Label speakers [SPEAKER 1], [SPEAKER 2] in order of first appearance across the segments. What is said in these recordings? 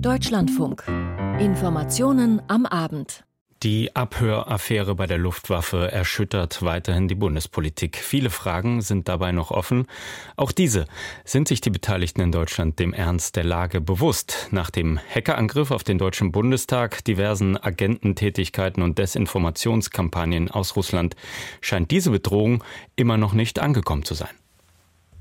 [SPEAKER 1] Deutschlandfunk. Informationen am Abend.
[SPEAKER 2] Die Abhöraffäre bei der Luftwaffe erschüttert weiterhin die Bundespolitik. Viele Fragen sind dabei noch offen. Auch diese sind sich die Beteiligten in Deutschland dem Ernst der Lage bewusst. Nach dem Hackerangriff auf den Deutschen Bundestag, diversen Agententätigkeiten und Desinformationskampagnen aus Russland scheint diese Bedrohung immer noch nicht angekommen zu sein.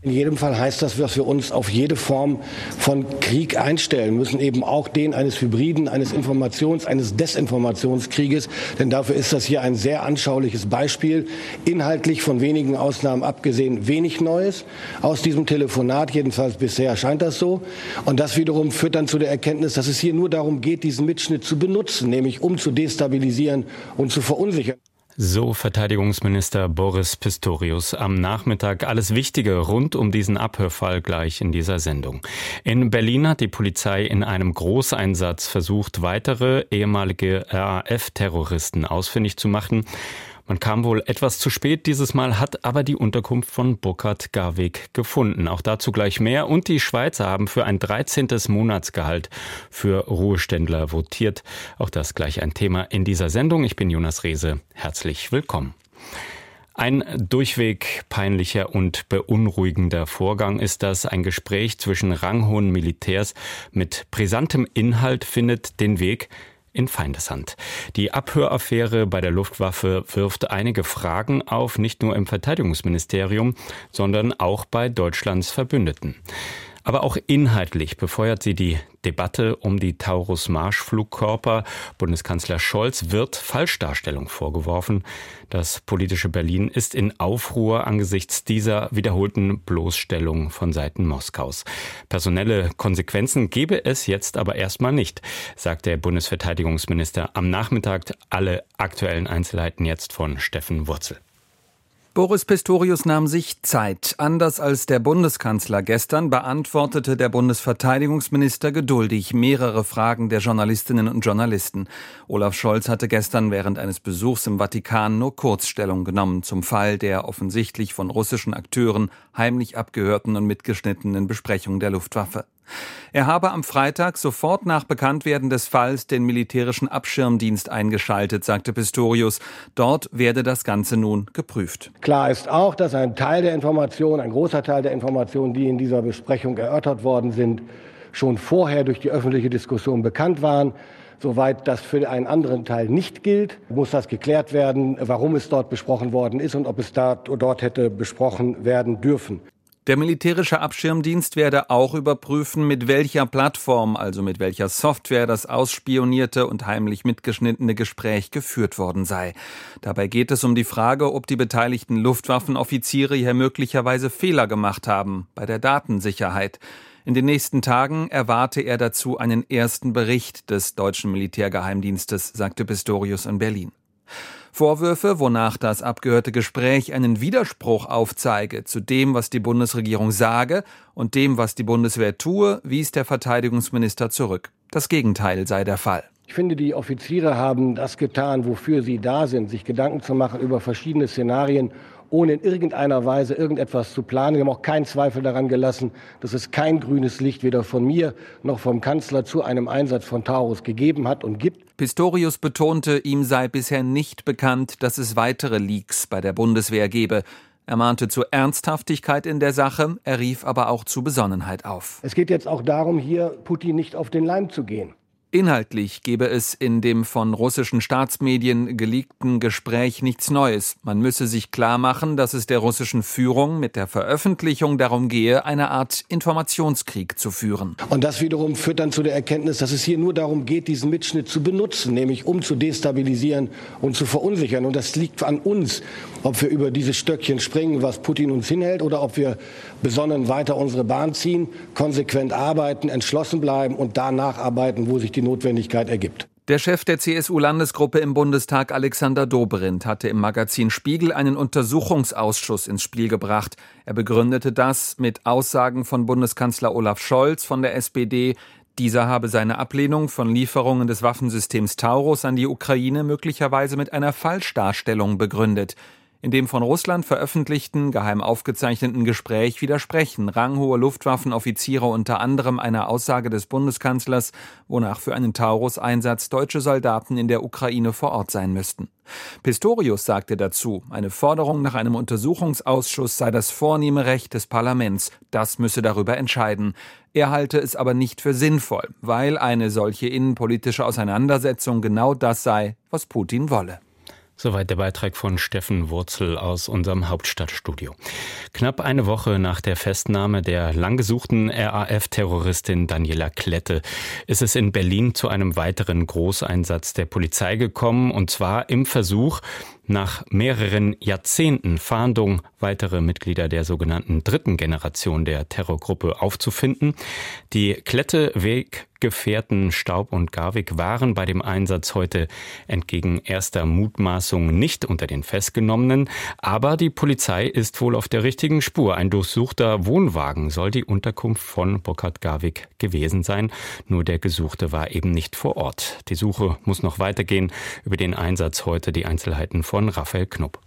[SPEAKER 3] In jedem Fall heißt das, dass wir uns auf jede Form von Krieg einstellen müssen, eben auch den eines Hybriden, eines Informations-, eines Desinformationskrieges. Denn dafür ist das hier ein sehr anschauliches Beispiel. Inhaltlich von wenigen Ausnahmen abgesehen wenig Neues. Aus diesem Telefonat, jedenfalls bisher scheint das so. Und das wiederum führt dann zu der Erkenntnis, dass es hier nur darum geht, diesen Mitschnitt zu benutzen, nämlich um zu destabilisieren und zu verunsichern.
[SPEAKER 2] So Verteidigungsminister Boris Pistorius am Nachmittag. Alles Wichtige rund um diesen Abhörfall gleich in dieser Sendung. In Berlin hat die Polizei in einem Großeinsatz versucht, weitere ehemalige RAF-Terroristen ausfindig zu machen. Man kam wohl etwas zu spät dieses Mal, hat aber die Unterkunft von Burkhard Garweg gefunden. Auch dazu gleich mehr. Und die Schweizer haben für ein 13. Monatsgehalt für Ruheständler votiert. Auch das gleich ein Thema in dieser Sendung. Ich bin Jonas Rehse. Herzlich willkommen. Ein durchweg peinlicher und beunruhigender Vorgang ist das. Ein Gespräch zwischen ranghohen Militärs mit brisantem Inhalt findet den Weg in Feindeshand. Die Abhöraffäre bei der Luftwaffe wirft einige Fragen auf, nicht nur im Verteidigungsministerium, sondern auch bei Deutschlands Verbündeten. Aber auch inhaltlich befeuert sie die Debatte um die Taurus-Marschflugkörper. Bundeskanzler Scholz wird Falschdarstellung vorgeworfen. Das politische Berlin ist in Aufruhr angesichts dieser wiederholten Bloßstellung von Seiten Moskaus. Personelle Konsequenzen gebe es jetzt aber erstmal nicht, sagt der Bundesverteidigungsminister am Nachmittag. Alle aktuellen Einzelheiten jetzt von Steffen Wurzel.
[SPEAKER 4] Boris Pistorius nahm sich Zeit. Anders als der Bundeskanzler gestern beantwortete der Bundesverteidigungsminister geduldig mehrere Fragen der Journalistinnen und Journalisten. Olaf Scholz hatte gestern während eines Besuchs im Vatikan nur Kurzstellung genommen zum Fall der offensichtlich von russischen Akteuren heimlich abgehörten und mitgeschnittenen Besprechung der Luftwaffe. Er habe am Freitag sofort nach Bekanntwerden des Falls den militärischen Abschirmdienst eingeschaltet, sagte Pistorius. Dort werde das Ganze nun geprüft.
[SPEAKER 3] Klar ist auch, dass ein Teil der Informationen, ein großer Teil der Informationen, die in dieser Besprechung erörtert worden sind, schon vorher durch die öffentliche Diskussion bekannt waren. Soweit das für einen anderen Teil nicht gilt, muss das geklärt werden, warum es dort besprochen worden ist und ob es da, dort hätte besprochen werden dürfen.
[SPEAKER 4] Der militärische Abschirmdienst werde auch überprüfen, mit welcher Plattform, also mit welcher Software das ausspionierte und heimlich mitgeschnittene Gespräch geführt worden sei. Dabei geht es um die Frage, ob die beteiligten Luftwaffenoffiziere hier möglicherweise Fehler gemacht haben bei der Datensicherheit. In den nächsten Tagen erwarte er dazu einen ersten Bericht des deutschen Militärgeheimdienstes, sagte Pistorius in Berlin. Vorwürfe, wonach das abgehörte Gespräch einen Widerspruch aufzeige zu dem, was die Bundesregierung sage und dem, was die Bundeswehr tue, wies der Verteidigungsminister zurück. Das Gegenteil sei der Fall.
[SPEAKER 3] Ich finde, die Offiziere haben das getan, wofür sie da sind, sich Gedanken zu machen über verschiedene Szenarien ohne in irgendeiner Weise irgendetwas zu planen. Wir haben auch keinen Zweifel daran gelassen, dass es kein grünes Licht weder von mir noch vom Kanzler zu einem Einsatz von Taurus gegeben hat und gibt.
[SPEAKER 4] Pistorius betonte, ihm sei bisher nicht bekannt, dass es weitere Leaks bei der Bundeswehr gebe. Er mahnte zur Ernsthaftigkeit in der Sache, er rief aber auch zu Besonnenheit auf.
[SPEAKER 3] Es geht jetzt auch darum, hier Putin nicht auf den Leim zu gehen.
[SPEAKER 4] Inhaltlich gebe es in dem von russischen Staatsmedien geleakten Gespräch nichts Neues. Man müsse sich klar machen, dass es der russischen Führung mit der Veröffentlichung darum gehe, eine Art Informationskrieg zu führen.
[SPEAKER 3] Und das wiederum führt dann zu der Erkenntnis, dass es hier nur darum geht, diesen Mitschnitt zu benutzen, nämlich um zu destabilisieren und zu verunsichern. Und das liegt an uns, ob wir über dieses Stöckchen springen, was Putin uns hinhält, oder ob wir besonnen weiter unsere Bahn ziehen, konsequent arbeiten, entschlossen bleiben und da nacharbeiten, wo sich die Notwendigkeit ergibt.
[SPEAKER 4] Der Chef der CSU-Landesgruppe im Bundestag, Alexander Dobrindt, hatte im Magazin Spiegel einen Untersuchungsausschuss ins Spiel gebracht. Er begründete das mit Aussagen von Bundeskanzler Olaf Scholz von der SPD. Dieser habe seine Ablehnung von Lieferungen des Waffensystems Taurus an die Ukraine möglicherweise mit einer Falschdarstellung begründet. In dem von Russland veröffentlichten, geheim aufgezeichneten Gespräch widersprechen ranghohe Luftwaffenoffiziere unter anderem einer Aussage des Bundeskanzlers, wonach für einen Taurus-Einsatz deutsche Soldaten in der Ukraine vor Ort sein müssten. Pistorius sagte dazu, eine Forderung nach einem Untersuchungsausschuss sei das vornehme Recht des Parlaments, das müsse darüber entscheiden. Er halte es aber nicht für sinnvoll, weil eine solche innenpolitische Auseinandersetzung genau das sei, was Putin wolle.
[SPEAKER 2] Soweit der Beitrag von Steffen Wurzel aus unserem Hauptstadtstudio. Knapp eine Woche nach der Festnahme der langgesuchten RAF-Terroristin Daniela Klette ist es in Berlin zu einem weiteren Großeinsatz der Polizei gekommen, und zwar im Versuch, nach mehreren Jahrzehnten Fahndung weitere Mitglieder der sogenannten dritten Generation der Terrorgruppe aufzufinden. Die Klette Weg Gefährten Staub und Garwig waren bei dem Einsatz heute entgegen erster Mutmaßung nicht unter den Festgenommenen, aber die Polizei ist wohl auf der richtigen Spur. Ein durchsuchter Wohnwagen soll die Unterkunft von Burkhard Garwig gewesen sein, nur der Gesuchte war eben nicht vor Ort. Die Suche muss noch weitergehen. Über den Einsatz heute die Einzelheiten von Raphael Knupp.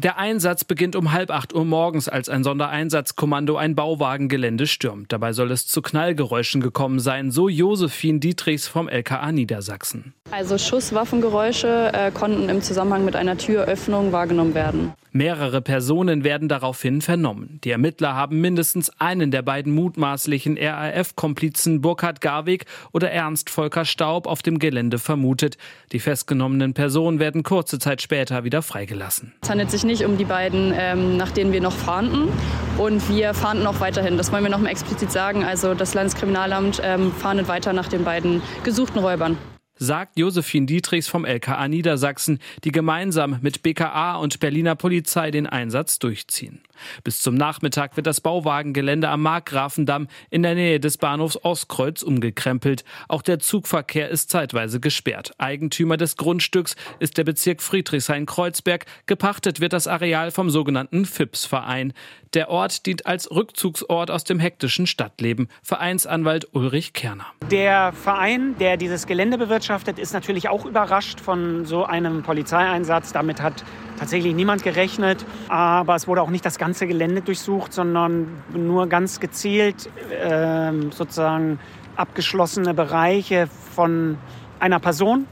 [SPEAKER 5] Der Einsatz beginnt um halb acht Uhr morgens, als ein Sondereinsatzkommando ein Bauwagengelände stürmt. Dabei soll es zu Knallgeräuschen gekommen sein, so Josephine Dietrichs vom LKA Niedersachsen.
[SPEAKER 6] Also Schusswaffengeräusche äh, konnten im Zusammenhang mit einer Türöffnung wahrgenommen werden.
[SPEAKER 5] Mehrere Personen werden daraufhin vernommen. Die Ermittler haben mindestens einen der beiden mutmaßlichen RAF-Komplizen Burkhard Garwig oder Ernst Volker Staub auf dem Gelände vermutet. Die festgenommenen Personen werden kurze Zeit später wieder freigelassen.
[SPEAKER 6] Es handelt sich nicht um die beiden, ähm, nach denen wir noch fahnden. Und wir fahnden auch weiterhin. Das wollen wir noch mal explizit sagen. Also das Landeskriminalamt ähm, fahndet weiter nach den beiden gesuchten Räubern
[SPEAKER 5] sagt Josephine Dietrichs vom LKA Niedersachsen, die gemeinsam mit BKA und Berliner Polizei den Einsatz durchziehen. Bis zum Nachmittag wird das Bauwagengelände am Markgrafendamm in der Nähe des Bahnhofs Ostkreuz umgekrempelt. Auch der Zugverkehr ist zeitweise gesperrt. Eigentümer des Grundstücks ist der Bezirk Friedrichshain-Kreuzberg. Gepachtet wird das Areal vom sogenannten FIPS-Verein. Der Ort dient als Rückzugsort aus dem hektischen Stadtleben. Vereinsanwalt Ulrich Kerner.
[SPEAKER 7] Der Verein, der dieses Gelände bewirtschaftet, ist natürlich auch überrascht von so einem Polizeieinsatz. Damit hat tatsächlich niemand gerechnet. Aber es wurde auch nicht das ganze Gelände durchsucht, sondern nur ganz gezielt äh, sozusagen abgeschlossene Bereiche von einer Person.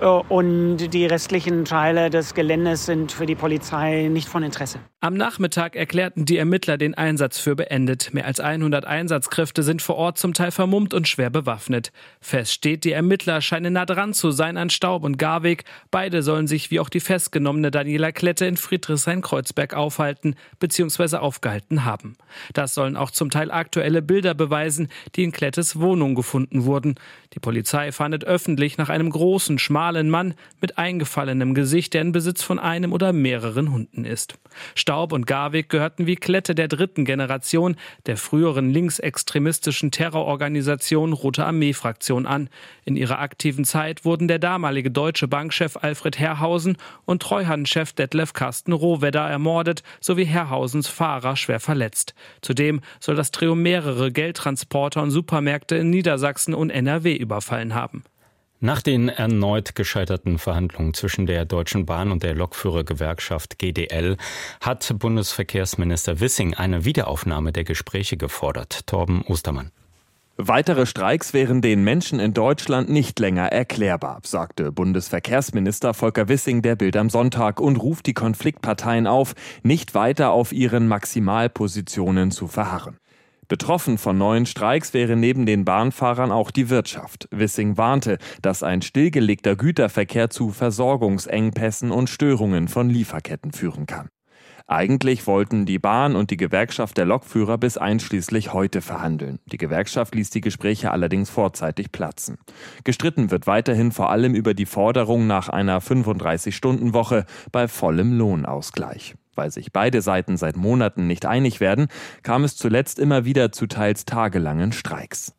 [SPEAKER 7] Äh, und die restlichen Teile des Geländes sind für die Polizei nicht von Interesse.
[SPEAKER 5] Am Nachmittag erklärten die Ermittler den Einsatz für beendet. Mehr als 100 Einsatzkräfte sind vor Ort zum Teil vermummt und schwer bewaffnet. Fest steht, die Ermittler scheinen nah dran zu sein an Staub und Garweg. Beide sollen sich wie auch die festgenommene Daniela Klette in Friedrichshain-Kreuzberg aufhalten bzw. aufgehalten haben. Das sollen auch zum Teil aktuelle Bilder beweisen, die in Klettes Wohnung gefunden wurden. Die Polizei fahndet öffentlich nach einem großen, schmalen Mann mit eingefallenem Gesicht, der in Besitz von einem oder mehreren Hunden ist. Staub und Garwig gehörten wie Klette der dritten Generation der früheren linksextremistischen Terrororganisation Rote Armee-Fraktion an. In ihrer aktiven Zeit wurden der damalige deutsche Bankchef Alfred Herrhausen und Treuhandchef Detlef Carsten Rohwedder ermordet sowie Herrhausens Fahrer schwer verletzt. Zudem soll das Trio mehrere Geldtransporter und Supermärkte in Niedersachsen und NRW überfallen haben.
[SPEAKER 2] Nach den erneut gescheiterten Verhandlungen zwischen der Deutschen Bahn und der Lokführergewerkschaft GDL hat Bundesverkehrsminister Wissing eine Wiederaufnahme der Gespräche gefordert. Torben Ostermann.
[SPEAKER 8] Weitere Streiks wären den Menschen in Deutschland nicht länger erklärbar, sagte Bundesverkehrsminister Volker Wissing der Bild am Sonntag und ruft die Konfliktparteien auf, nicht weiter auf ihren Maximalpositionen zu verharren. Betroffen von neuen Streiks wäre neben den Bahnfahrern auch die Wirtschaft. Wissing warnte, dass ein stillgelegter Güterverkehr zu Versorgungsengpässen und Störungen von Lieferketten führen kann. Eigentlich wollten die Bahn und die Gewerkschaft der Lokführer bis einschließlich heute verhandeln. Die Gewerkschaft ließ die Gespräche allerdings vorzeitig platzen. Gestritten wird weiterhin vor allem über die Forderung nach einer 35-Stunden-Woche bei vollem Lohnausgleich. Weil sich beide Seiten seit Monaten nicht einig werden, kam es zuletzt immer wieder zu teils tagelangen Streiks.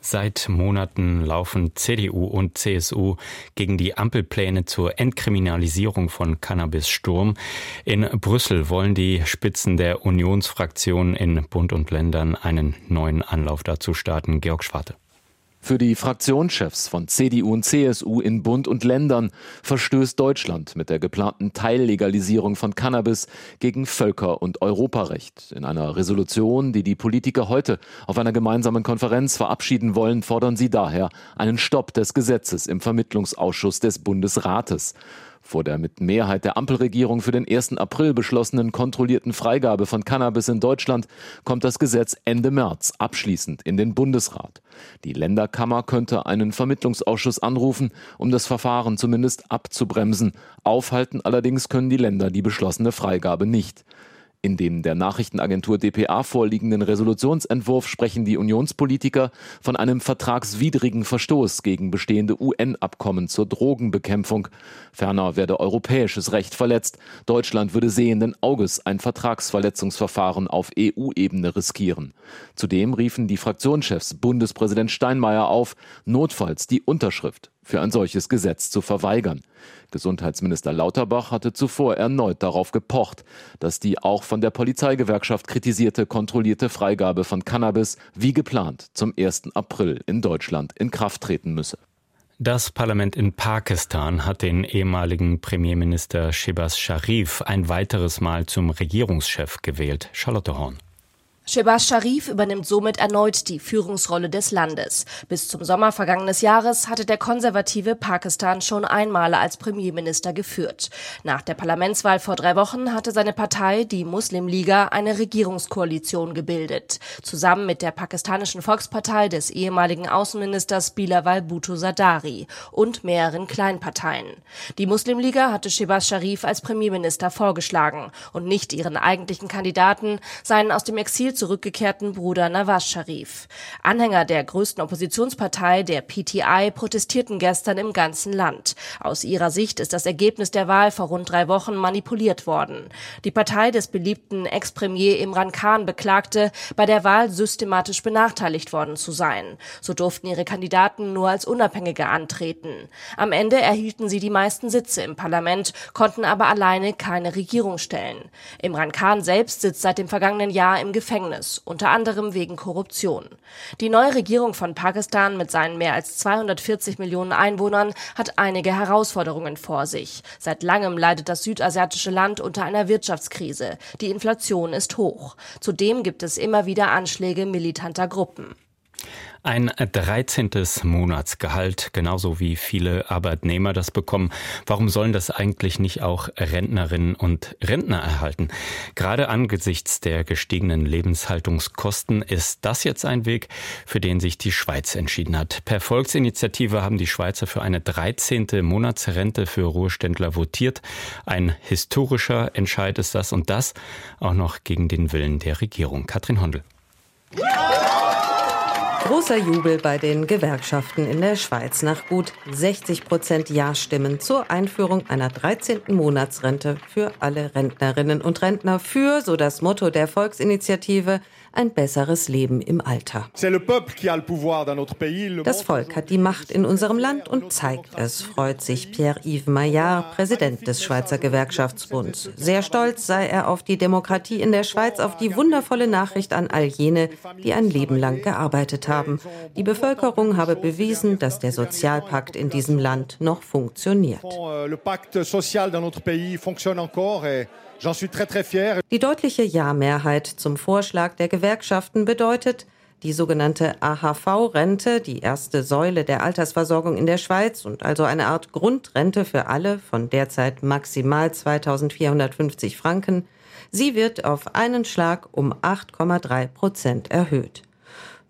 [SPEAKER 2] Seit Monaten laufen CDU und CSU gegen die Ampelpläne zur Entkriminalisierung von Cannabis Sturm. In Brüssel wollen die Spitzen der Unionsfraktion in Bund und Ländern einen neuen Anlauf dazu starten. Georg Schwarte.
[SPEAKER 9] Für die Fraktionschefs von CDU und CSU in Bund und Ländern verstößt Deutschland mit der geplanten Teillegalisierung von Cannabis gegen Völker- und Europarecht. In einer Resolution, die die Politiker heute auf einer gemeinsamen Konferenz verabschieden wollen, fordern sie daher einen Stopp des Gesetzes im Vermittlungsausschuss des Bundesrates. Vor der mit Mehrheit der Ampelregierung für den 1. April beschlossenen kontrollierten Freigabe von Cannabis in Deutschland kommt das Gesetz Ende März abschließend in den Bundesrat. Die Länderkammer könnte einen Vermittlungsausschuss anrufen, um das Verfahren zumindest abzubremsen. Aufhalten allerdings können die Länder die beschlossene Freigabe nicht. In dem der Nachrichtenagentur dpa vorliegenden Resolutionsentwurf sprechen die Unionspolitiker von einem vertragswidrigen Verstoß gegen bestehende UN-Abkommen zur Drogenbekämpfung. Ferner werde europäisches Recht verletzt. Deutschland würde sehenden Auges ein Vertragsverletzungsverfahren auf EU-Ebene riskieren. Zudem riefen die Fraktionschefs Bundespräsident Steinmeier auf, notfalls die Unterschrift für ein solches Gesetz zu verweigern. Gesundheitsminister Lauterbach hatte zuvor erneut darauf gepocht, dass die auch von der Polizeigewerkschaft kritisierte kontrollierte Freigabe von Cannabis wie geplant zum 1. April in Deutschland in Kraft treten müsse.
[SPEAKER 2] Das Parlament in Pakistan hat den ehemaligen Premierminister Shebas Sharif ein weiteres Mal zum Regierungschef gewählt. Charlotte Horn.
[SPEAKER 10] Shehbaz Sharif übernimmt somit erneut die Führungsrolle des Landes. Bis zum Sommer vergangenes Jahres hatte der konservative Pakistan schon einmal als Premierminister geführt. Nach der Parlamentswahl vor drei Wochen hatte seine Partei, die Muslimliga, eine Regierungskoalition gebildet. Zusammen mit der pakistanischen Volkspartei des ehemaligen Außenministers Bilawal Bhutto Zardari und mehreren Kleinparteien. Die Muslimliga hatte Shehbaz Sharif als Premierminister vorgeschlagen und nicht ihren eigentlichen Kandidaten, seinen aus dem Exil zurückgekehrten Bruder Nawaz Sharif. Anhänger der größten Oppositionspartei, der PTI, protestierten gestern im ganzen Land. Aus ihrer Sicht ist das Ergebnis der Wahl vor rund drei Wochen manipuliert worden. Die Partei des beliebten Ex-Premier Imran Khan beklagte, bei der Wahl systematisch benachteiligt worden zu sein. So durften ihre Kandidaten nur als Unabhängige antreten. Am Ende erhielten sie die meisten Sitze im Parlament, konnten aber alleine keine Regierung stellen. Imran Khan selbst sitzt seit dem vergangenen Jahr im Gefängnis Gefängnis, unter anderem wegen Korruption. Die neue Regierung von Pakistan mit seinen mehr als 240 Millionen Einwohnern hat einige Herausforderungen vor sich. Seit langem leidet das südasiatische Land unter einer Wirtschaftskrise. Die Inflation ist hoch. Zudem gibt es immer wieder Anschläge militanter Gruppen.
[SPEAKER 2] Ein 13. Monatsgehalt, genauso wie viele Arbeitnehmer das bekommen. Warum sollen das eigentlich nicht auch Rentnerinnen und Rentner erhalten? Gerade angesichts der gestiegenen Lebenshaltungskosten ist das jetzt ein Weg, für den sich die Schweiz entschieden hat. Per Volksinitiative haben die Schweizer für eine 13. Monatsrente für Ruheständler votiert. Ein historischer Entscheid ist das und das auch noch gegen den Willen der Regierung. Katrin Hondel.
[SPEAKER 11] Ja! Großer Jubel bei den Gewerkschaften in der Schweiz nach gut 60 Prozent Ja-Stimmen zur Einführung einer 13. Monatsrente für alle Rentnerinnen und Rentner für, so das Motto der Volksinitiative, ein besseres Leben im Alter. Das Volk hat die Macht in unserem Land und zeigt es, freut sich Pierre-Yves Maillard, Präsident des Schweizer Gewerkschaftsbunds. Sehr stolz sei er auf die Demokratie in der Schweiz, auf die wundervolle Nachricht an all jene, die ein Leben lang gearbeitet haben. Die Bevölkerung habe bewiesen, dass der Sozialpakt in diesem Land noch funktioniert. Die deutliche Ja-Mehrheit zum Vorschlag der Gewerkschaften bedeutet, die sogenannte AHV-Rente, die erste Säule der Altersversorgung in der Schweiz und also eine Art Grundrente für alle von derzeit maximal 2450 Franken, sie wird auf einen Schlag um 8,3 Prozent erhöht.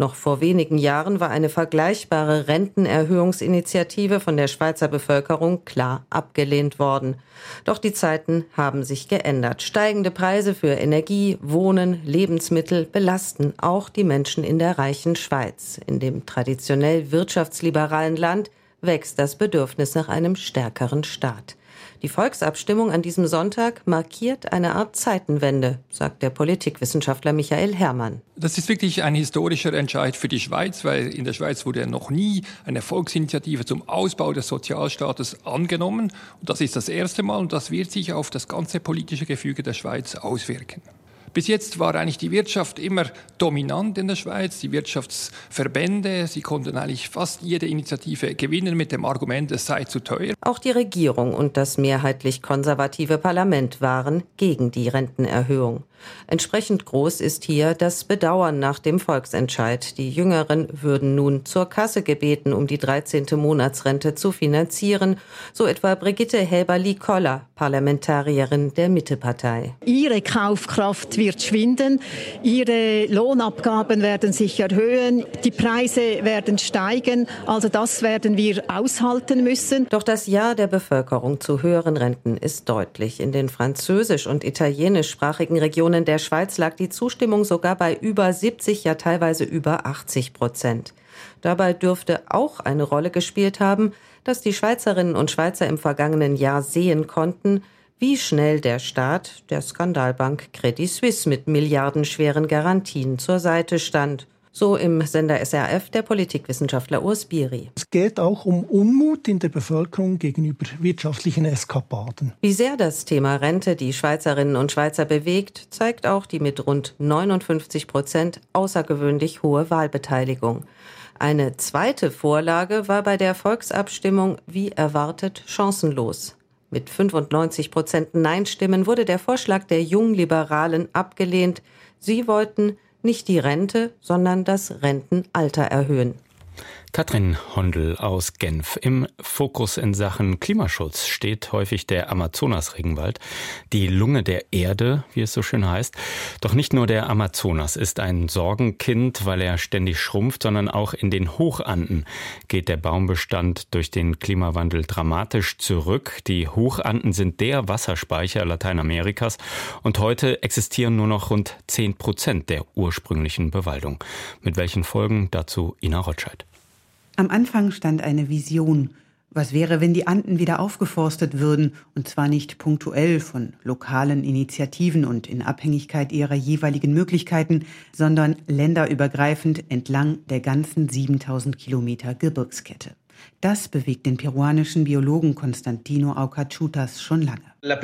[SPEAKER 11] Noch vor wenigen Jahren war eine vergleichbare Rentenerhöhungsinitiative von der Schweizer Bevölkerung klar abgelehnt worden. Doch die Zeiten haben sich geändert. Steigende Preise für Energie, Wohnen, Lebensmittel belasten auch die Menschen in der reichen Schweiz. In dem traditionell wirtschaftsliberalen Land wächst das Bedürfnis nach einem stärkeren Staat. Die Volksabstimmung an diesem Sonntag markiert eine Art Zeitenwende, sagt der Politikwissenschaftler Michael Herrmann.
[SPEAKER 12] Das ist wirklich ein historischer Entscheid für die Schweiz, weil in der Schweiz wurde noch nie eine Volksinitiative zum Ausbau des Sozialstaates angenommen. Und das ist das erste Mal und das wird sich auf das ganze politische Gefüge der Schweiz auswirken. Bis jetzt war eigentlich die Wirtschaft immer dominant in der Schweiz, die Wirtschaftsverbände, sie konnten eigentlich fast jede Initiative gewinnen mit dem Argument, es sei zu teuer.
[SPEAKER 11] Auch die Regierung und das mehrheitlich konservative Parlament waren gegen die Rentenerhöhung. Entsprechend groß ist hier das Bedauern nach dem Volksentscheid. Die Jüngeren würden nun zur Kasse gebeten, um die 13. Monatsrente zu finanzieren, so etwa Brigitte Helberli-Koller, Parlamentarierin der Mittepartei.
[SPEAKER 13] Ihre Kaufkraft wird schwinden, ihre Lohnabgaben werden sich erhöhen, die Preise werden steigen, also das werden wir aushalten müssen.
[SPEAKER 11] Doch das Ja der Bevölkerung zu höheren Renten ist deutlich. In den französisch- und italienischsprachigen Regionen der Schweiz lag die Zustimmung sogar bei über 70, ja teilweise über 80 Prozent. Dabei dürfte auch eine Rolle gespielt haben, dass die Schweizerinnen und Schweizer im vergangenen Jahr sehen konnten, wie schnell der Staat der Skandalbank Credit Suisse mit milliardenschweren Garantien zur Seite stand. So im Sender SRF der Politikwissenschaftler Urs Biri.
[SPEAKER 14] Es geht auch um Unmut in der Bevölkerung gegenüber wirtschaftlichen Eskapaden.
[SPEAKER 11] Wie sehr das Thema Rente die Schweizerinnen und Schweizer bewegt, zeigt auch die mit rund 59 Prozent außergewöhnlich hohe Wahlbeteiligung. Eine zweite Vorlage war bei der Volksabstimmung wie erwartet chancenlos. Mit 95 Prozent Nein-Stimmen wurde der Vorschlag der Jungliberalen abgelehnt. Sie wollten nicht die Rente, sondern das Rentenalter erhöhen.
[SPEAKER 2] Katrin Hondel aus Genf. Im Fokus in Sachen Klimaschutz steht häufig der Amazonas-Regenwald, die Lunge der Erde, wie es so schön heißt. Doch nicht nur der Amazonas ist ein Sorgenkind, weil er ständig schrumpft, sondern auch in den Hochanden geht der Baumbestand durch den Klimawandel dramatisch zurück. Die Hochanden sind der Wasserspeicher Lateinamerikas und heute existieren nur noch rund 10 Prozent der ursprünglichen Bewaldung. Mit welchen Folgen dazu Ina Rotscheid.
[SPEAKER 15] Am Anfang stand eine Vision. Was wäre, wenn die Anden wieder aufgeforstet würden, und zwar nicht punktuell von lokalen Initiativen und in Abhängigkeit ihrer jeweiligen Möglichkeiten, sondern länderübergreifend entlang der ganzen 7000 Kilometer Gebirgskette. Das bewegt den peruanischen Biologen Constantino Aucachutas schon lange.
[SPEAKER 16] Eh,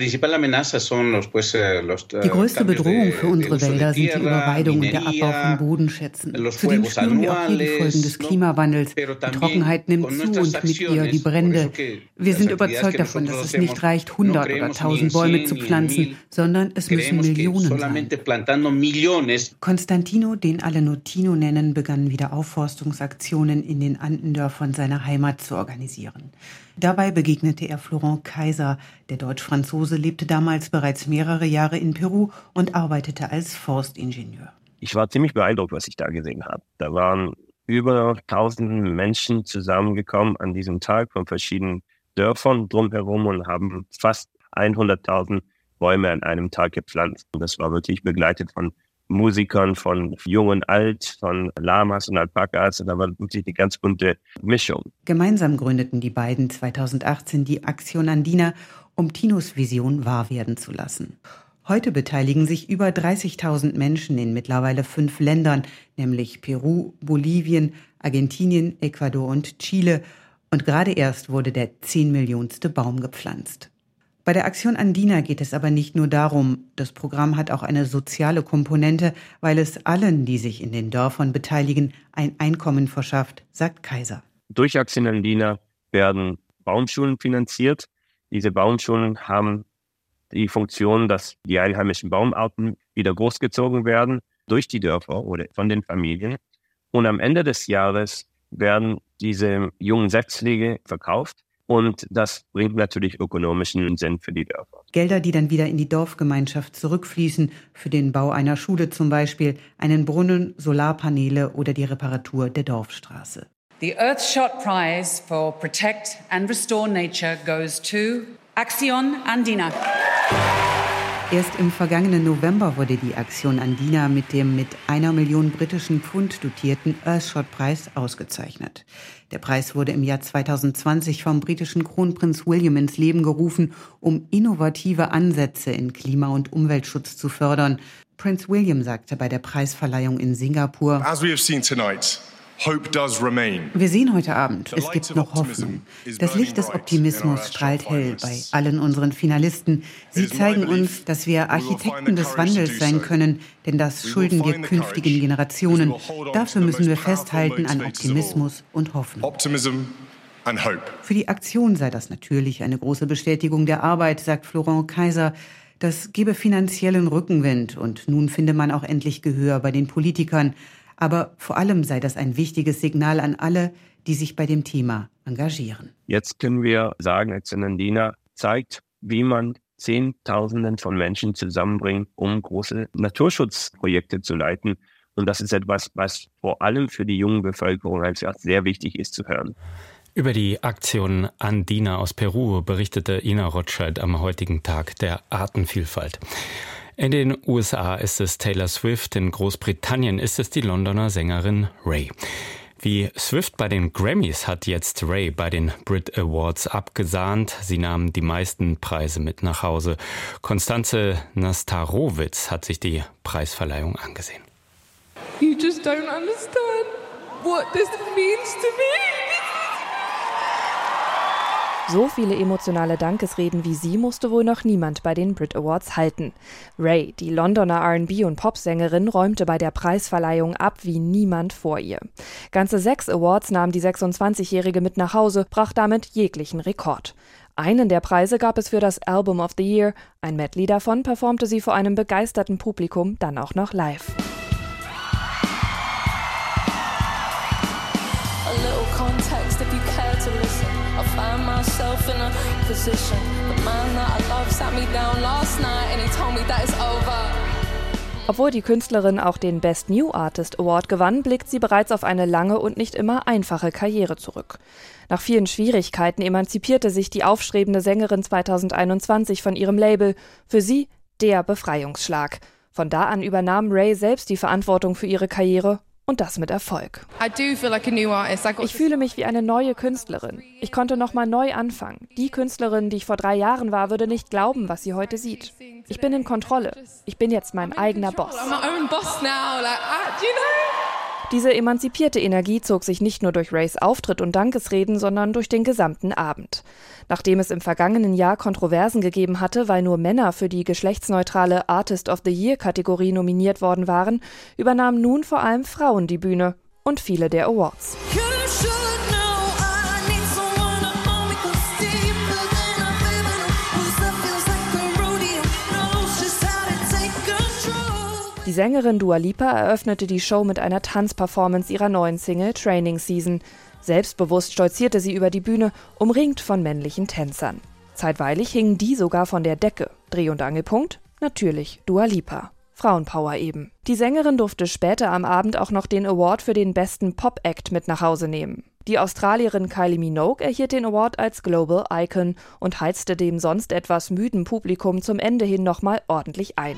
[SPEAKER 16] die
[SPEAKER 15] größte Bedrohung für unsere Wälder sind die Überweidung und der Abbau von Bodenschätzen. Zudem spüren wir auch hier die Folgen des Klimawandels. Die Trockenheit nimmt zu und mit ihr die Brände. Wir sind überzeugt davon, dass es nicht reicht, 100 oder 1000 Bäume zu pflanzen, sondern es müssen Millionen sein. Constantino, den alle Notino nennen, begann wieder Aufforstungsaktionen in den Andendörfern seiner Heimat zu organisieren. Dabei begegnete er Florent Kaiser. Der Deutsch-Franzose lebte damals bereits mehrere Jahre in Peru und arbeitete als Forstingenieur.
[SPEAKER 16] Ich war ziemlich beeindruckt, was ich da gesehen habe. Da waren über tausend Menschen zusammengekommen an diesem Tag von verschiedenen Dörfern drumherum und haben fast 100.000 Bäume an einem Tag gepflanzt. Und das war wirklich begleitet von Musikern von Jung und Alt, von Lamas und Alpakas. Und da war wirklich eine ganz bunte Mischung.
[SPEAKER 15] Gemeinsam gründeten die beiden 2018 die Aktion Andina, um Tinos Vision wahr werden zu lassen. Heute beteiligen sich über 30.000 Menschen in mittlerweile fünf Ländern, nämlich Peru, Bolivien, Argentinien, Ecuador und Chile. Und gerade erst wurde der 10 Millionste Baum gepflanzt. Bei der Aktion Andina geht es aber nicht nur darum. Das Programm hat auch eine soziale Komponente, weil es allen, die sich in den Dörfern beteiligen, ein Einkommen verschafft, sagt Kaiser.
[SPEAKER 16] Durch Aktion Andina werden Baumschulen finanziert. Diese Baumschulen haben die Funktion, dass die einheimischen Baumarten wieder großgezogen werden durch die Dörfer oder von den Familien. Und am Ende des Jahres werden diese jungen Setzlinge verkauft und das bringt natürlich ökonomischen Sinn für die Dörfer.
[SPEAKER 15] Gelder, die dann wieder in die Dorfgemeinschaft zurückfließen, für den Bau einer Schule zum Beispiel, einen Brunnen, Solarpaneele oder die Reparatur der Dorfstraße.
[SPEAKER 17] The Earthshot Prize for Protect and Restore Nature goes to Action Andina.
[SPEAKER 15] Erst im vergangenen November wurde die Aktion Andina mit dem mit einer Million britischen Pfund dotierten Earthshot-Preis ausgezeichnet. Der Preis wurde im Jahr 2020 vom britischen Kronprinz William ins Leben gerufen, um innovative Ansätze in Klima- und Umweltschutz zu fördern. Prinz William sagte bei der Preisverleihung in Singapur,
[SPEAKER 18] As we have seen tonight,
[SPEAKER 15] Wir sehen heute Abend, es gibt noch Hoffnung. Das Licht des Optimismus strahlt hell bei allen unseren Finalisten. Sie zeigen uns, dass wir Architekten des Wandels sein können, denn das schulden wir künftigen Generationen. Dafür müssen wir festhalten an Optimismus und Hoffnung. Für die Aktion sei das natürlich eine große Bestätigung der Arbeit, sagt Florent Kaiser. Das gebe finanziellen Rückenwind und nun finde man auch endlich Gehör bei den Politikern. Aber vor allem sei das ein wichtiges Signal an alle, die sich bei dem Thema engagieren.
[SPEAKER 16] Jetzt können wir sagen, Exzellendina zeigt, wie man Zehntausenden von Menschen zusammenbringt, um große Naturschutzprojekte zu leiten. Und das ist etwas, was vor allem für die junge Bevölkerung einfach sehr wichtig ist zu hören.
[SPEAKER 2] Über die Aktion Andina aus Peru berichtete Ina Rothschild am heutigen Tag der Artenvielfalt. In den USA ist es Taylor Swift, in Großbritannien ist es die Londoner Sängerin Ray. Wie Swift bei den Grammys hat jetzt Ray bei den Brit Awards abgesahnt. Sie nahm die meisten Preise mit nach Hause. Konstanze Nastarowitz hat sich die Preisverleihung angesehen. You just don't understand what this
[SPEAKER 18] means to me. So viele emotionale Dankesreden wie sie musste wohl noch niemand bei den Brit Awards halten. Ray, die Londoner RB- und Popsängerin, räumte bei der Preisverleihung ab wie niemand vor ihr. Ganze sechs Awards nahm die 26-Jährige mit nach Hause, brach damit jeglichen Rekord. Einen der Preise gab es für das Album of the Year, ein Medley davon performte sie vor einem begeisterten Publikum dann auch noch live. Position. The man that I love sat me down last night and he told me that it's over. Obwohl die Künstlerin auch den Best New Artist Award gewann, blickt sie bereits auf eine lange und nicht immer einfache Karriere zurück. Nach vielen Schwierigkeiten emanzipierte sich die aufstrebende Sängerin 2021 von ihrem Label. Für sie der Befreiungsschlag. Von da an übernahm Ray selbst die Verantwortung für ihre Karriere und das mit Erfolg. Ich fühle mich wie eine neue Künstlerin. Ich konnte nochmal neu anfangen. Die Künstlerin, die ich vor drei Jahren war, würde nicht glauben, was sie heute sieht. Ich bin in Kontrolle. Ich bin jetzt mein eigener Boss. Diese emanzipierte Energie zog sich nicht nur durch Rays Auftritt und Dankesreden, sondern durch den gesamten Abend. Nachdem es im vergangenen Jahr Kontroversen gegeben hatte, weil nur Männer für die geschlechtsneutrale Artist of the Year Kategorie nominiert worden waren, übernahmen nun vor allem Frauen die Bühne und viele der Awards. Die Sängerin Dua Lipa eröffnete die Show mit einer Tanzperformance ihrer neuen Single Training Season. Selbstbewusst stolzierte sie über die Bühne, umringt von männlichen Tänzern. Zeitweilig hingen die sogar von der Decke. Dreh- und Angelpunkt? Natürlich Dua Lipa. Frauenpower eben. Die Sängerin durfte später am Abend auch noch den Award für den besten Pop-Act mit nach Hause nehmen. Die Australierin Kylie Minogue erhielt den Award als Global Icon und heizte dem sonst etwas müden Publikum zum Ende hin nochmal ordentlich ein.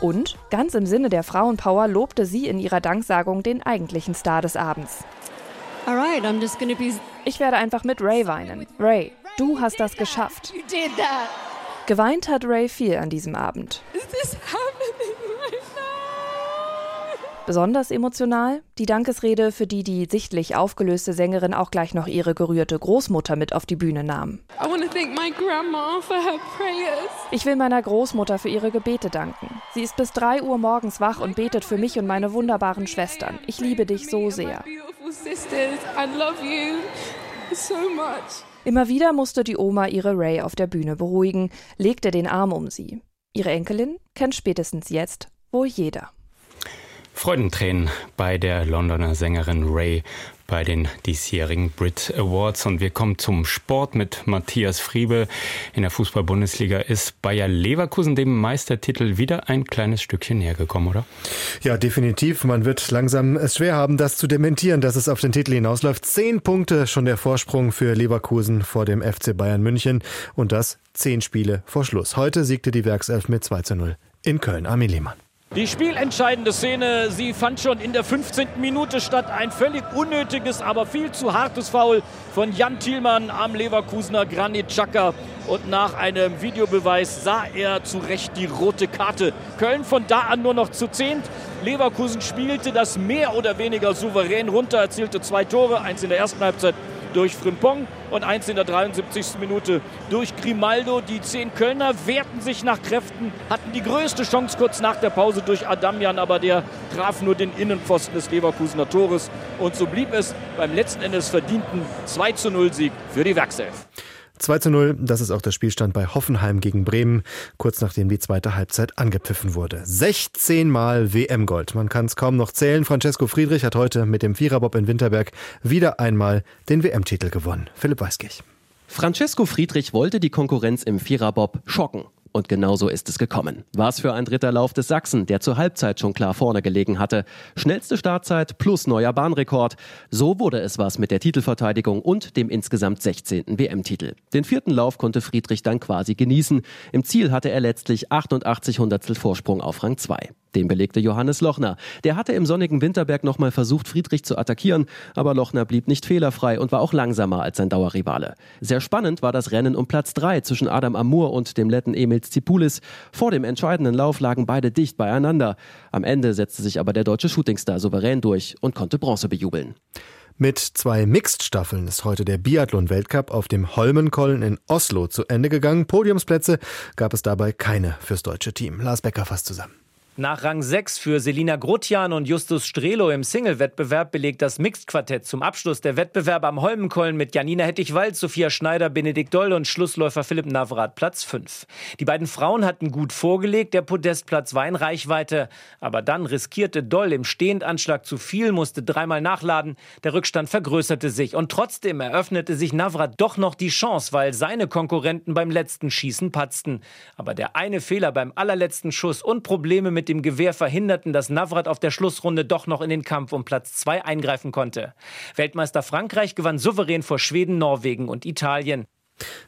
[SPEAKER 18] Und, ganz im Sinne der Frauenpower, lobte sie in ihrer Danksagung den eigentlichen Star des Abends. Ich werde einfach mit Ray weinen. Ray, du hast das geschafft. Geweint hat Ray viel an diesem Abend. Besonders emotional die Dankesrede, für die die sichtlich aufgelöste Sängerin auch gleich noch ihre gerührte Großmutter mit auf die Bühne nahm. Ich will meiner Großmutter für ihre Gebete danken. Sie ist bis 3 Uhr morgens wach und betet für mich und meine wunderbaren Schwestern. Ich liebe dich so sehr. Immer wieder musste die Oma ihre Ray auf der Bühne beruhigen, legte den Arm um sie. Ihre Enkelin kennt spätestens jetzt wohl jeder.
[SPEAKER 2] Freudentränen bei der Londoner Sängerin Ray bei den diesjährigen Brit Awards. Und wir kommen zum Sport mit Matthias Friebe. In der Fußball-Bundesliga ist Bayer Leverkusen dem Meistertitel wieder ein kleines Stückchen näher gekommen, oder?
[SPEAKER 19] Ja, definitiv. Man wird langsam es schwer haben, das zu dementieren, dass es auf den Titel hinausläuft. Zehn Punkte schon der Vorsprung für Leverkusen vor dem FC Bayern München. Und das zehn Spiele vor Schluss. Heute siegte die Werkself mit 2 zu 0 in Köln. Armin Lehmann.
[SPEAKER 20] Die spielentscheidende Szene, sie fand schon in der 15. Minute statt. Ein völlig unnötiges, aber viel zu hartes Foul von Jan Thielmann am Leverkusener Granit Xhaka. Und nach einem Videobeweis sah er zu Recht die rote Karte. Köln von da an nur noch zu zehnt. Leverkusen spielte das mehr oder weniger souverän runter, erzielte zwei Tore, eins in der ersten Halbzeit durch Frimpong und eins in der 73. Minute durch Grimaldo. Die zehn Kölner wehrten sich nach Kräften, hatten die größte Chance kurz nach der Pause durch Adamian, aber der traf nur den Innenpfosten des Leverkusener Tores. Und so blieb es beim letzten Endes verdienten 2 zu 0 Sieg für die Werkself.
[SPEAKER 19] 2 zu 0, das ist auch der Spielstand bei Hoffenheim gegen Bremen, kurz nachdem die zweite Halbzeit angepfiffen wurde. 16 Mal WM-Gold, man kann es kaum noch zählen. Francesco Friedrich hat heute mit dem Viererbob in Winterberg wieder einmal den WM-Titel gewonnen. Philipp Weiskirch.
[SPEAKER 21] Francesco Friedrich wollte die Konkurrenz im Viererbob schocken. Und genauso ist es gekommen. Was für ein dritter Lauf des Sachsen, der zur Halbzeit schon klar vorne gelegen hatte. Schnellste Startzeit plus neuer Bahnrekord. So wurde es was mit der Titelverteidigung und dem insgesamt 16. WM-Titel. Den vierten Lauf konnte Friedrich dann quasi genießen. Im Ziel hatte er letztlich 88 Hundertstel Vorsprung auf Rang 2. Den belegte Johannes Lochner. Der hatte im sonnigen Winterberg nochmal versucht, Friedrich zu attackieren, aber Lochner blieb nicht fehlerfrei und war auch langsamer als sein Dauerrivale. Sehr spannend war das Rennen um Platz 3 zwischen Adam Amur und dem Letten Emil Tsipoulis. Vor dem entscheidenden Lauf lagen beide dicht beieinander. Am Ende setzte sich aber der deutsche Shootingstar souverän durch und konnte Bronze bejubeln.
[SPEAKER 19] Mit zwei Mixed-Staffeln ist heute der Biathlon-Weltcup auf dem Holmenkollen in Oslo zu Ende gegangen. Podiumsplätze gab es dabei keine fürs deutsche Team. Lars Becker fasst zusammen.
[SPEAKER 22] Nach Rang 6 für Selina Grotjan und Justus Strelo im Single-Wettbewerb belegt das Mixed-Quartett zum Abschluss der Wettbewerbe am Holmenkollen mit Janina Hettich-Wald, Sophia Schneider, Benedikt Doll und Schlussläufer Philipp Navrat Platz 5. Die beiden Frauen hatten gut vorgelegt, der Podestplatz war in Reichweite. Aber dann riskierte Doll im Stehendanschlag zu viel, musste dreimal nachladen, der Rückstand vergrößerte sich und trotzdem eröffnete sich Navrat doch noch die Chance, weil seine Konkurrenten beim letzten Schießen patzten. Aber der eine Fehler beim allerletzten Schuss und Probleme mit dem Gewehr verhinderten, dass Navrat auf der Schlussrunde doch noch in den Kampf um Platz 2 eingreifen konnte. Weltmeister Frankreich gewann souverän vor Schweden, Norwegen und Italien.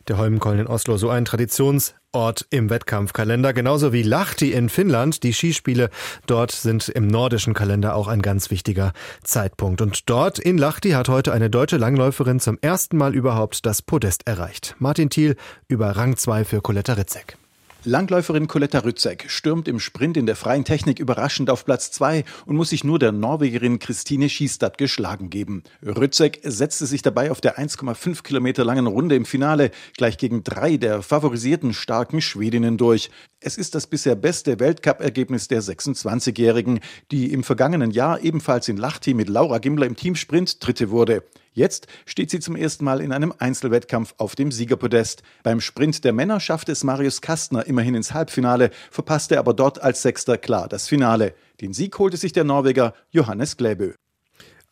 [SPEAKER 19] Der Holmenkollen in Oslo, so ein Traditionsort im Wettkampfkalender, genauso wie Lahti in Finnland. Die Skispiele dort sind im nordischen Kalender auch ein ganz wichtiger Zeitpunkt. Und dort in Lahti hat heute eine deutsche Langläuferin zum ersten Mal überhaupt das Podest erreicht. Martin Thiel über Rang 2 für Coletta Ritzek.
[SPEAKER 23] Langläuferin Coletta Rützek stürmt im Sprint in der freien Technik überraschend auf Platz 2 und muss sich nur der Norwegerin Christine Schiestad geschlagen geben. Rützek setzte sich dabei auf der 1,5 Kilometer langen Runde im Finale gleich gegen drei der favorisierten starken Schwedinnen durch. Es ist das bisher beste Weltcup-Ergebnis der 26-Jährigen, die im vergangenen Jahr ebenfalls in Lahti mit Laura Gimbler im Teamsprint Dritte wurde. Jetzt steht sie zum ersten Mal in einem Einzelwettkampf auf dem Siegerpodest. Beim Sprint der Männer schaffte es Marius Kastner immerhin ins Halbfinale, verpasste aber dort als Sechster klar das Finale. Den Sieg holte sich der Norweger Johannes Gläbö.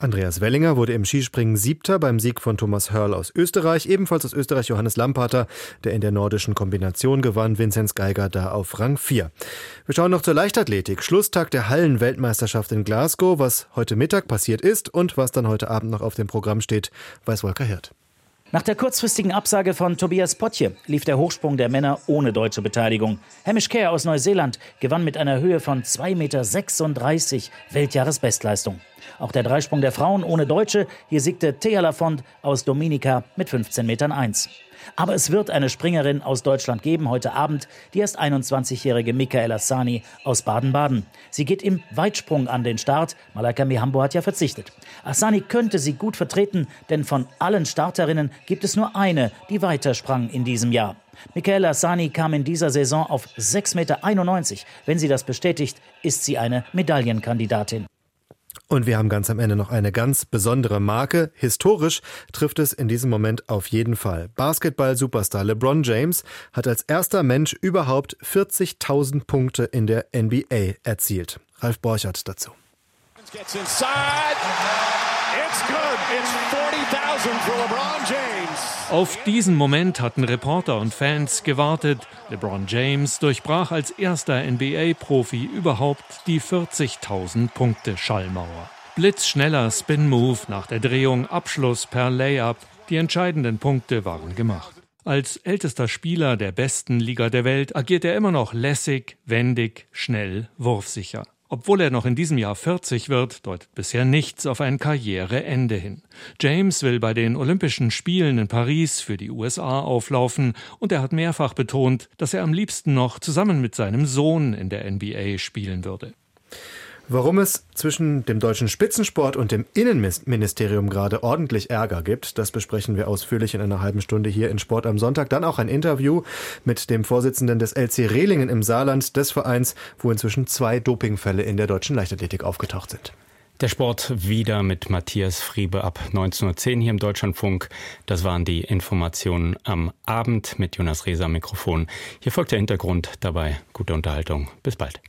[SPEAKER 19] Andreas Wellinger wurde im Skispringen Siebter beim Sieg von Thomas Hörl aus Österreich. Ebenfalls aus Österreich Johannes Lampater, der in der nordischen Kombination gewann. Vinzenz Geiger da auf Rang 4. Wir schauen noch zur Leichtathletik. Schlusstag der Hallenweltmeisterschaft in Glasgow. Was heute Mittag passiert ist und was dann heute Abend noch auf dem Programm steht, weiß Volker Hirt.
[SPEAKER 24] Nach der kurzfristigen Absage von Tobias Potje lief der Hochsprung der Männer ohne deutsche Beteiligung. Hamish Kerr aus Neuseeland gewann mit einer Höhe von 2,36 Meter Weltjahresbestleistung. Auch der Dreisprung der Frauen ohne Deutsche, hier siegte Thea Lafont aus Dominica mit 15,1 Metern. Aber es wird eine Springerin aus Deutschland geben heute Abend, die erst 21-jährige Michaela Sani aus Baden-Baden. Sie geht im Weitsprung an den Start. Malaika Mihambo hat ja verzichtet. Asani könnte sie gut vertreten, denn von allen Starterinnen gibt es nur eine, die weitersprang in diesem Jahr. Michaela Sani kam in dieser Saison auf 6,91 Meter. Wenn sie das bestätigt, ist sie eine Medaillenkandidatin.
[SPEAKER 19] Und wir haben ganz am Ende noch eine ganz besondere Marke. Historisch trifft es in diesem Moment auf jeden Fall. Basketball-Superstar LeBron James hat als erster Mensch überhaupt 40.000 Punkte in der NBA erzielt. Ralf Borchert dazu. It's
[SPEAKER 25] good. It's 40,000 for LeBron James. Auf diesen Moment hatten Reporter und Fans gewartet. LeBron James durchbrach als erster NBA-Profi überhaupt die 40.000 Punkte Schallmauer. Blitzschneller Spin-Move nach der Drehung, Abschluss per Layup. Die entscheidenden Punkte waren gemacht. Als ältester Spieler der besten Liga der Welt agiert er immer noch lässig, wendig, schnell, wurfsicher. Obwohl er noch in diesem Jahr 40 wird, deutet bisher nichts auf ein Karriereende hin. James will bei den Olympischen Spielen in Paris für die USA auflaufen und er hat mehrfach betont, dass er am liebsten noch zusammen mit seinem Sohn in der NBA spielen würde.
[SPEAKER 19] Warum es zwischen dem deutschen Spitzensport und dem Innenministerium gerade ordentlich Ärger gibt, das besprechen wir ausführlich in einer halben Stunde hier in Sport am Sonntag. Dann auch ein Interview mit dem Vorsitzenden des LC Rehlingen im Saarland, des Vereins, wo inzwischen zwei Dopingfälle in der deutschen Leichtathletik aufgetaucht sind.
[SPEAKER 2] Der Sport wieder mit Matthias Friebe ab 19.10 Uhr hier im Deutschlandfunk. Das waren die Informationen am Abend mit Jonas Reser Mikrofon. Hier folgt der Hintergrund, dabei gute Unterhaltung. Bis bald.